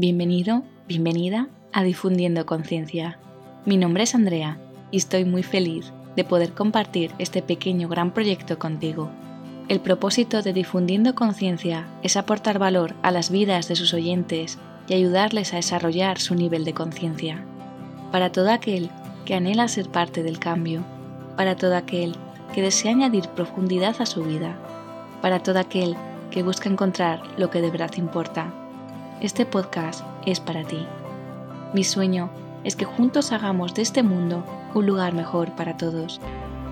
Bienvenido, bienvenida a Difundiendo Conciencia. Mi nombre es Andrea y estoy muy feliz de poder compartir este pequeño gran proyecto contigo. El propósito de Difundiendo Conciencia es aportar valor a las vidas de sus oyentes y ayudarles a desarrollar su nivel de conciencia. Para todo aquel que anhela ser parte del cambio, para todo aquel que desea añadir profundidad a su vida, para todo aquel que busca encontrar lo que de verdad importa. Este podcast es para ti. Mi sueño es que juntos hagamos de este mundo un lugar mejor para todos.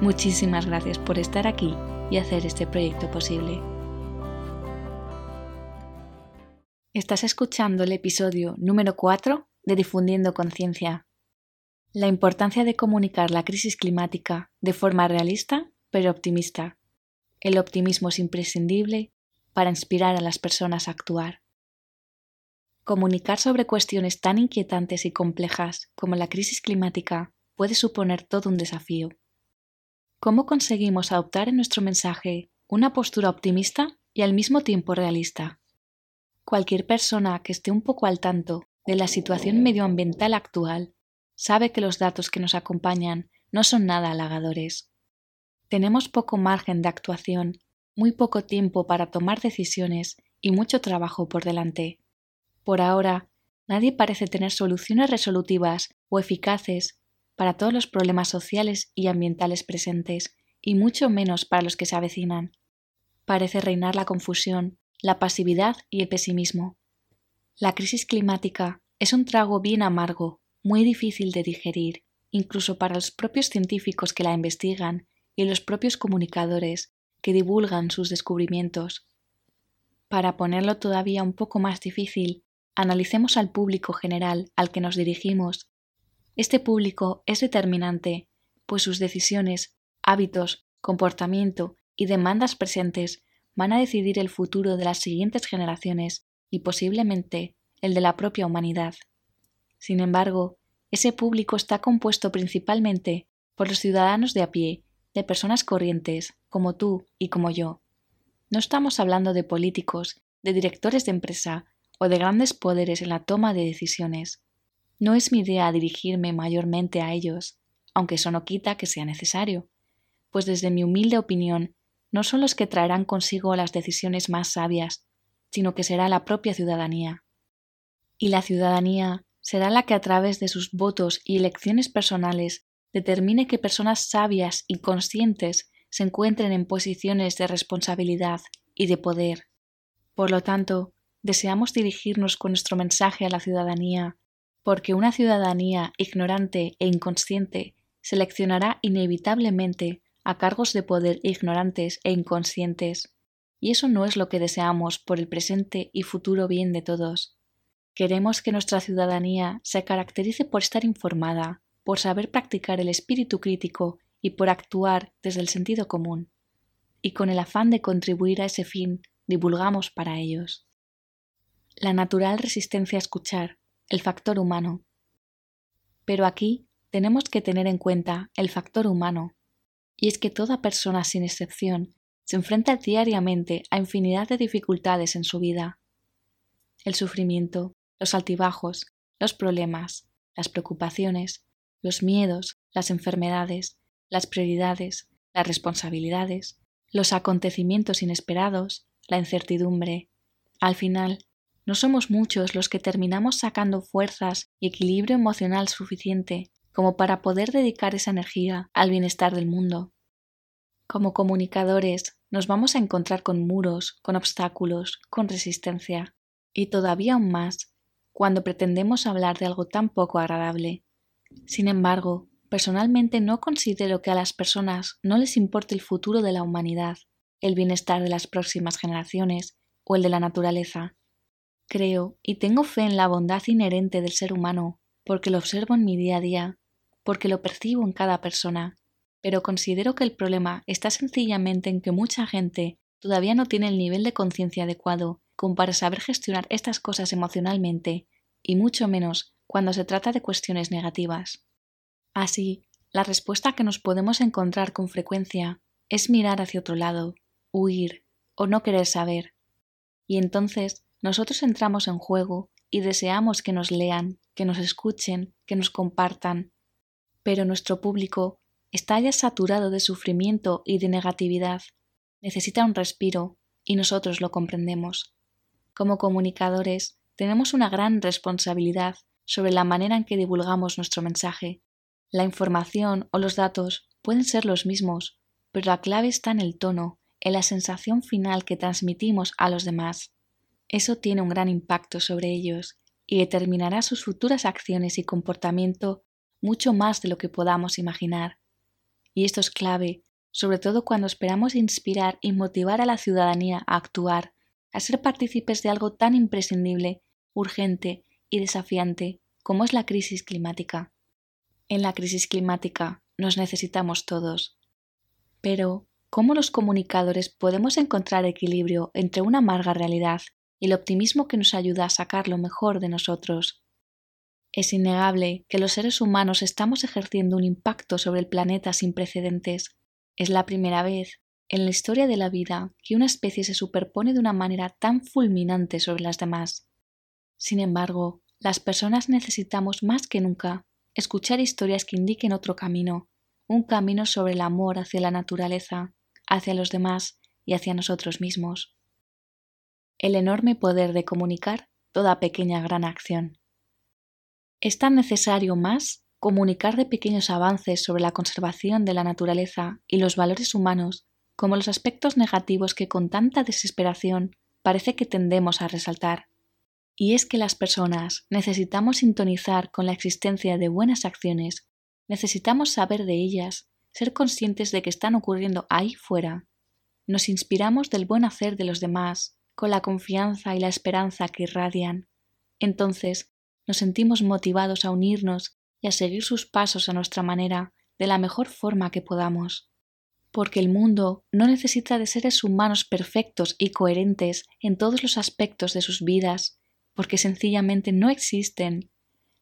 Muchísimas gracias por estar aquí y hacer este proyecto posible. Estás escuchando el episodio número 4 de Difundiendo Conciencia. La importancia de comunicar la crisis climática de forma realista pero optimista. El optimismo es imprescindible para inspirar a las personas a actuar. Comunicar sobre cuestiones tan inquietantes y complejas como la crisis climática puede suponer todo un desafío. ¿Cómo conseguimos adoptar en nuestro mensaje una postura optimista y al mismo tiempo realista? Cualquier persona que esté un poco al tanto de la situación medioambiental actual sabe que los datos que nos acompañan no son nada halagadores. Tenemos poco margen de actuación, muy poco tiempo para tomar decisiones y mucho trabajo por delante. Por ahora, nadie parece tener soluciones resolutivas o eficaces para todos los problemas sociales y ambientales presentes, y mucho menos para los que se avecinan. Parece reinar la confusión, la pasividad y el pesimismo. La crisis climática es un trago bien amargo, muy difícil de digerir, incluso para los propios científicos que la investigan y los propios comunicadores que divulgan sus descubrimientos. Para ponerlo todavía un poco más difícil, analicemos al público general al que nos dirigimos. Este público es determinante, pues sus decisiones, hábitos, comportamiento y demandas presentes van a decidir el futuro de las siguientes generaciones y posiblemente el de la propia humanidad. Sin embargo, ese público está compuesto principalmente por los ciudadanos de a pie, de personas corrientes, como tú y como yo. No estamos hablando de políticos, de directores de empresa o de grandes poderes en la toma de decisiones. No es mi idea dirigirme mayormente a ellos, aunque eso no quita que sea necesario, pues desde mi humilde opinión no son los que traerán consigo las decisiones más sabias, sino que será la propia ciudadanía. Y la ciudadanía será la que a través de sus votos y elecciones personales determine que personas sabias y conscientes se encuentren en posiciones de responsabilidad y de poder. Por lo tanto, deseamos dirigirnos con nuestro mensaje a la ciudadanía, porque una ciudadanía ignorante e inconsciente seleccionará inevitablemente a cargos de poder ignorantes e inconscientes, y eso no es lo que deseamos por el presente y futuro bien de todos. Queremos que nuestra ciudadanía se caracterice por estar informada, por saber practicar el espíritu crítico y por actuar desde el sentido común. Y con el afán de contribuir a ese fin, divulgamos para ellos la natural resistencia a escuchar, el factor humano. Pero aquí tenemos que tener en cuenta el factor humano, y es que toda persona sin excepción se enfrenta diariamente a infinidad de dificultades en su vida. El sufrimiento, los altibajos, los problemas, las preocupaciones, los miedos, las enfermedades, las prioridades, las responsabilidades, los acontecimientos inesperados, la incertidumbre. Al final, no somos muchos los que terminamos sacando fuerzas y equilibrio emocional suficiente como para poder dedicar esa energía al bienestar del mundo. Como comunicadores nos vamos a encontrar con muros, con obstáculos, con resistencia, y todavía aún más cuando pretendemos hablar de algo tan poco agradable. Sin embargo, personalmente no considero que a las personas no les importe el futuro de la humanidad, el bienestar de las próximas generaciones o el de la naturaleza. Creo y tengo fe en la bondad inherente del ser humano, porque lo observo en mi día a día, porque lo percibo en cada persona, pero considero que el problema está sencillamente en que mucha gente todavía no tiene el nivel de conciencia adecuado como para saber gestionar estas cosas emocionalmente, y mucho menos cuando se trata de cuestiones negativas. Así, la respuesta que nos podemos encontrar con frecuencia es mirar hacia otro lado, huir o no querer saber. Y entonces nosotros entramos en juego y deseamos que nos lean, que nos escuchen, que nos compartan. Pero nuestro público está ya saturado de sufrimiento y de negatividad. Necesita un respiro y nosotros lo comprendemos. Como comunicadores, tenemos una gran responsabilidad sobre la manera en que divulgamos nuestro mensaje. La información o los datos pueden ser los mismos, pero la clave está en el tono, en la sensación final que transmitimos a los demás. Eso tiene un gran impacto sobre ellos y determinará sus futuras acciones y comportamiento mucho más de lo que podamos imaginar. Y esto es clave, sobre todo cuando esperamos inspirar y motivar a la ciudadanía a actuar, a ser partícipes de algo tan imprescindible, urgente y desafiante como es la crisis climática. En la crisis climática nos necesitamos todos. Pero, ¿cómo los comunicadores podemos encontrar equilibrio entre una amarga realidad y el optimismo que nos ayuda a sacar lo mejor de nosotros? Es innegable que los seres humanos estamos ejerciendo un impacto sobre el planeta sin precedentes. Es la primera vez en la historia de la vida que una especie se superpone de una manera tan fulminante sobre las demás. Sin embargo, las personas necesitamos más que nunca escuchar historias que indiquen otro camino, un camino sobre el amor hacia la naturaleza, hacia los demás y hacia nosotros mismos. El enorme poder de comunicar toda pequeña gran acción. Es tan necesario más comunicar de pequeños avances sobre la conservación de la naturaleza y los valores humanos como los aspectos negativos que con tanta desesperación parece que tendemos a resaltar. Y es que las personas necesitamos sintonizar con la existencia de buenas acciones, necesitamos saber de ellas, ser conscientes de que están ocurriendo ahí fuera. Nos inspiramos del buen hacer de los demás, con la confianza y la esperanza que irradian. Entonces nos sentimos motivados a unirnos y a seguir sus pasos a nuestra manera, de la mejor forma que podamos. Porque el mundo no necesita de seres humanos perfectos y coherentes en todos los aspectos de sus vidas, porque sencillamente no existen.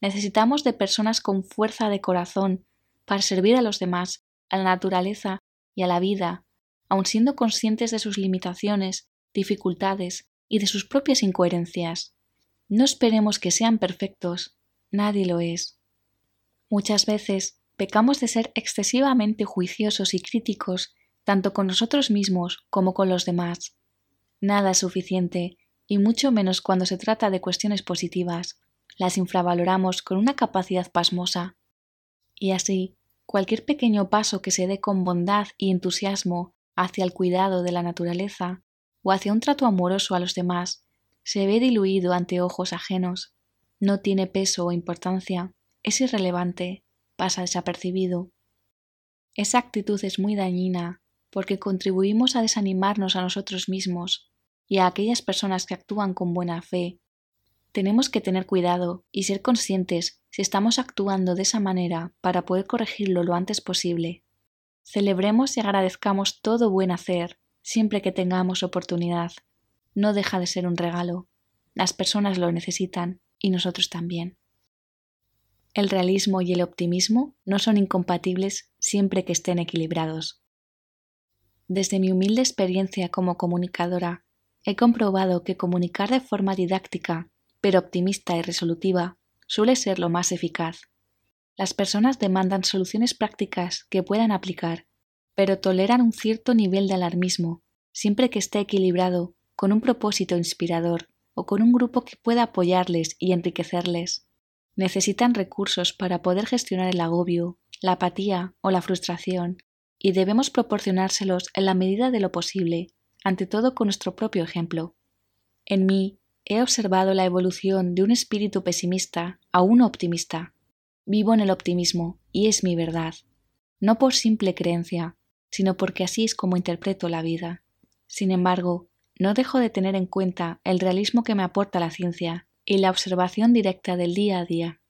Necesitamos de personas con fuerza de corazón para servir a los demás, a la naturaleza y a la vida, aun siendo conscientes de sus limitaciones, dificultades y de sus propias incoherencias. No esperemos que sean perfectos, nadie lo es. Muchas veces pecamos de ser excesivamente juiciosos y críticos tanto con nosotros mismos como con los demás. Nada es suficiente, y mucho menos cuando se trata de cuestiones positivas. Las infravaloramos con una capacidad pasmosa. Y así, cualquier pequeño paso que se dé con bondad y entusiasmo hacia el cuidado de la naturaleza o hacia un trato amoroso a los demás se ve diluido ante ojos ajenos, no tiene peso o importancia, es irrelevante, pasa desapercibido. Esa actitud es muy dañina porque contribuimos a desanimarnos a nosotros mismos y a aquellas personas que actúan con buena fe. Tenemos que tener cuidado y ser conscientes si estamos actuando de esa manera para poder corregirlo lo antes posible. Celebremos y agradezcamos todo buen hacer siempre que tengamos oportunidad no deja de ser un regalo. Las personas lo necesitan y nosotros también. El realismo y el optimismo no son incompatibles siempre que estén equilibrados. Desde mi humilde experiencia como comunicadora, he comprobado que comunicar de forma didáctica, pero optimista y resolutiva, suele ser lo más eficaz. Las personas demandan soluciones prácticas que puedan aplicar, pero toleran un cierto nivel de alarmismo, siempre que esté equilibrado con un propósito inspirador o con un grupo que pueda apoyarles y enriquecerles. Necesitan recursos para poder gestionar el agobio, la apatía o la frustración, y debemos proporcionárselos en la medida de lo posible, ante todo con nuestro propio ejemplo. En mí he observado la evolución de un espíritu pesimista a uno optimista. Vivo en el optimismo y es mi verdad, no por simple creencia, sino porque así es como interpreto la vida. Sin embargo, no dejo de tener en cuenta el realismo que me aporta la ciencia y la observación directa del día a día.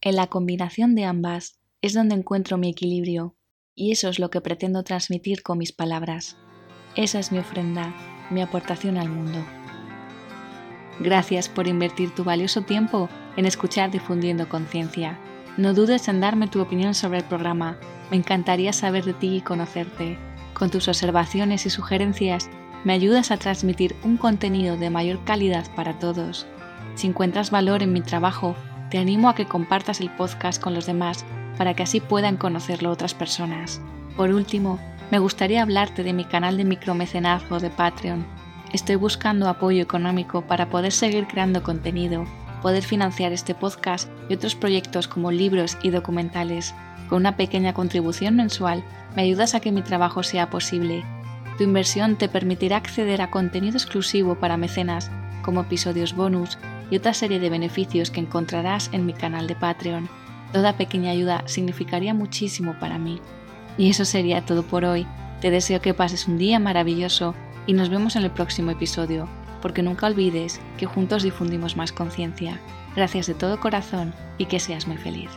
En la combinación de ambas es donde encuentro mi equilibrio, y eso es lo que pretendo transmitir con mis palabras. Esa es mi ofrenda, mi aportación al mundo. Gracias por invertir tu valioso tiempo en escuchar Difundiendo Conciencia. No dudes en darme tu opinión sobre el programa. Me encantaría saber de ti y conocerte. Con tus observaciones y sugerencias me ayudas a transmitir un contenido de mayor calidad para todos. Si encuentras valor en mi trabajo, te animo a que compartas el podcast con los demás para que así puedan conocerlo otras personas. Por último, me gustaría hablarte de mi canal de micromecenazgo de Patreon. Estoy buscando apoyo económico para poder seguir creando contenido, poder financiar este podcast y otros proyectos como libros y documentales. Con una pequeña contribución mensual me ayudas a que mi trabajo sea posible. Tu inversión te permitirá acceder a contenido exclusivo para mecenas, como episodios bonus y otra serie de beneficios que encontrarás en mi canal de Patreon. Toda pequeña ayuda significaría muchísimo para mí. Y eso sería todo por hoy. Te deseo que pases un día maravilloso y nos vemos en el próximo episodio, porque nunca olvides que juntos difundimos más conciencia. Gracias de todo corazón y que seas muy feliz.